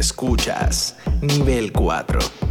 Escuchas Nivel 4.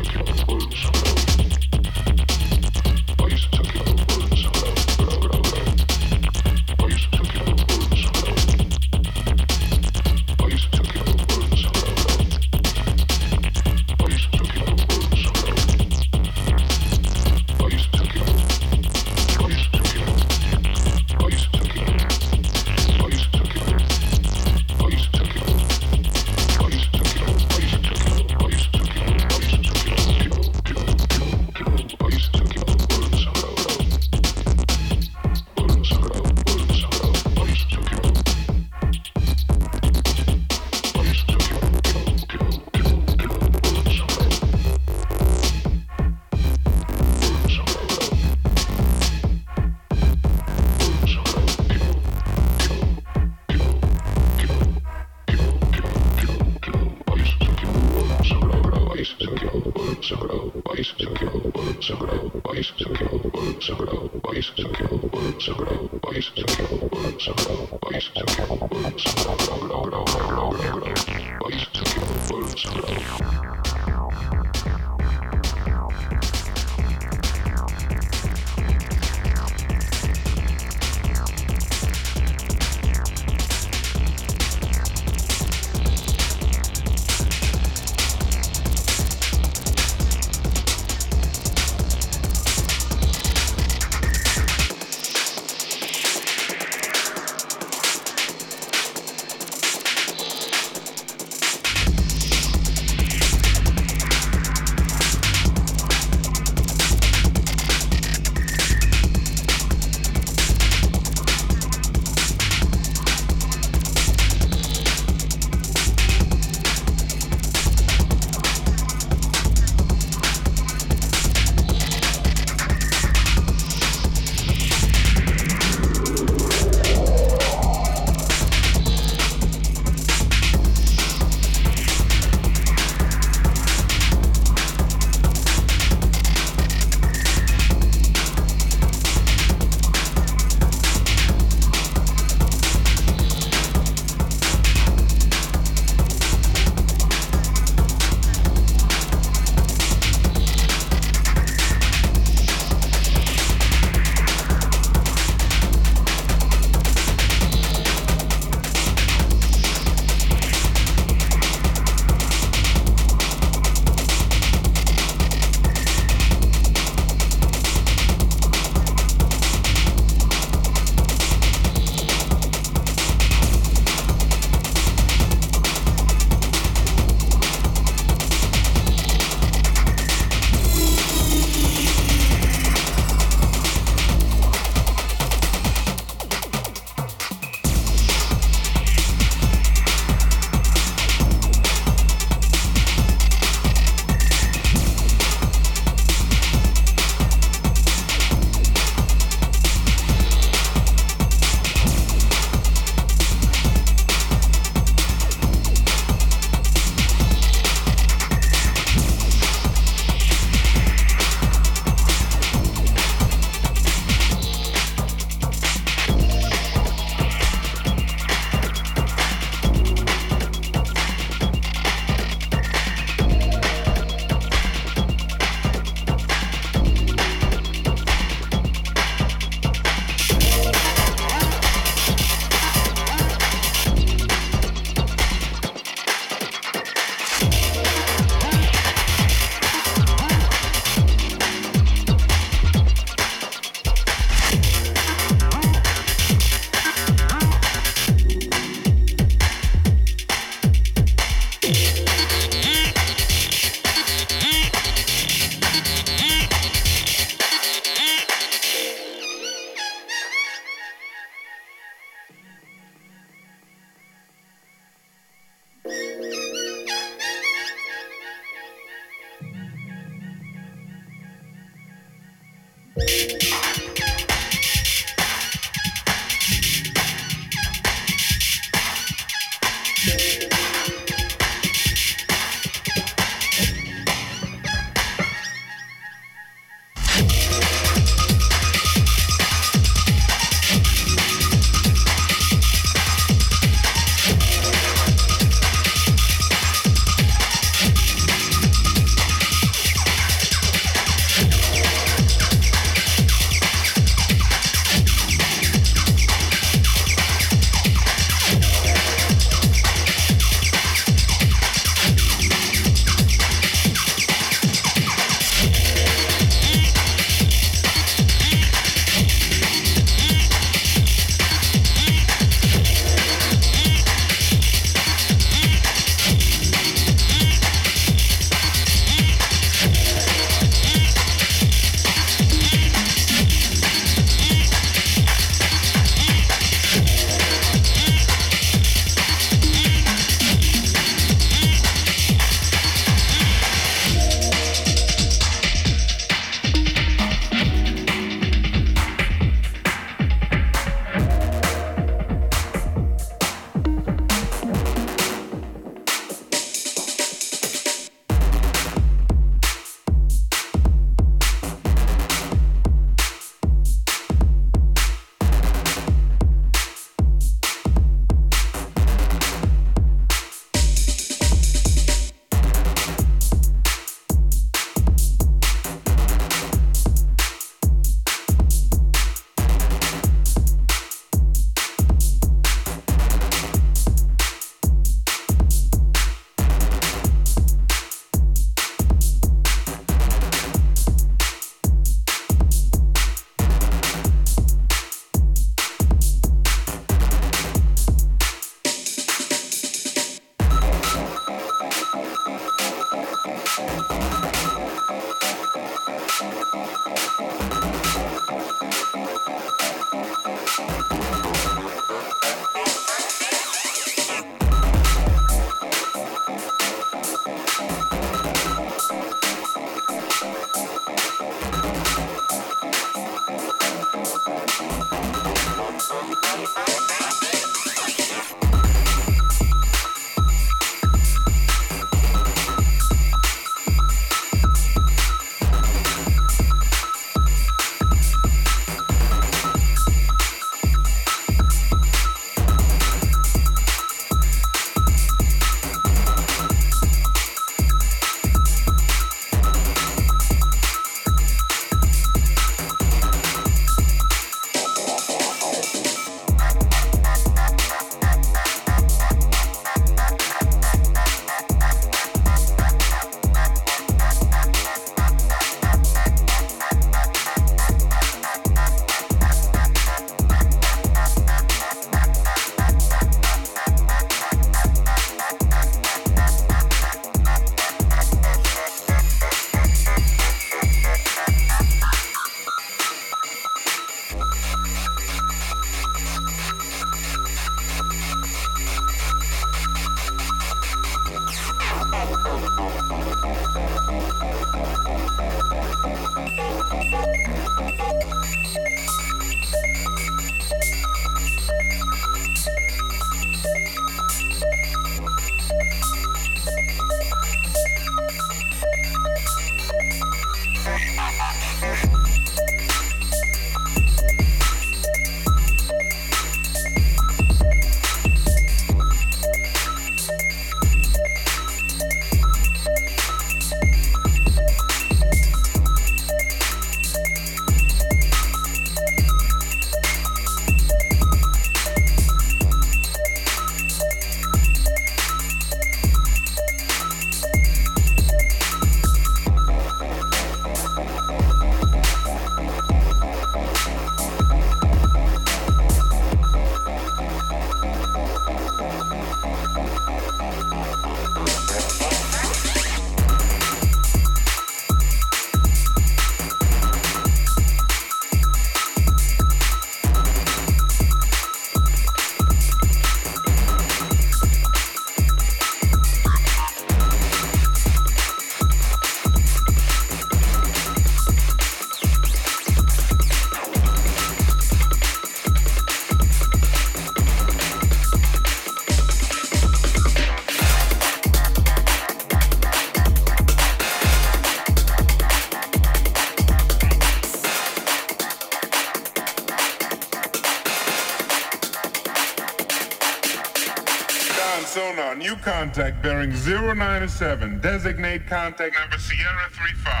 Contact bearing 097. Designate contact number Sierra 35.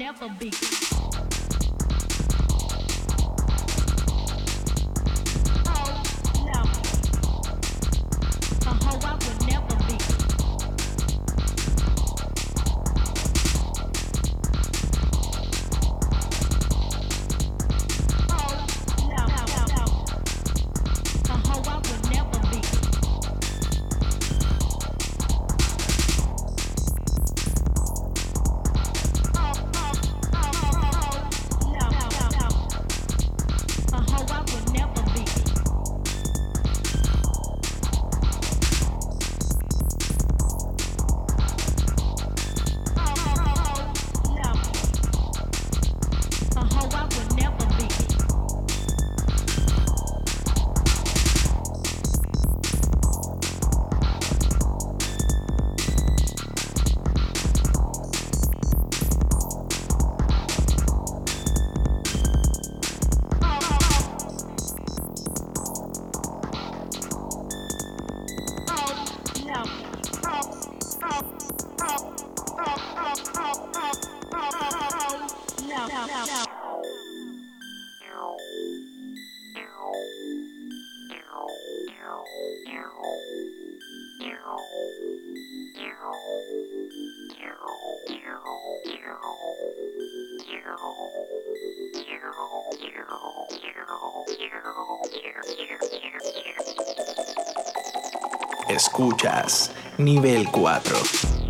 never be. Escuchas Nivel 4.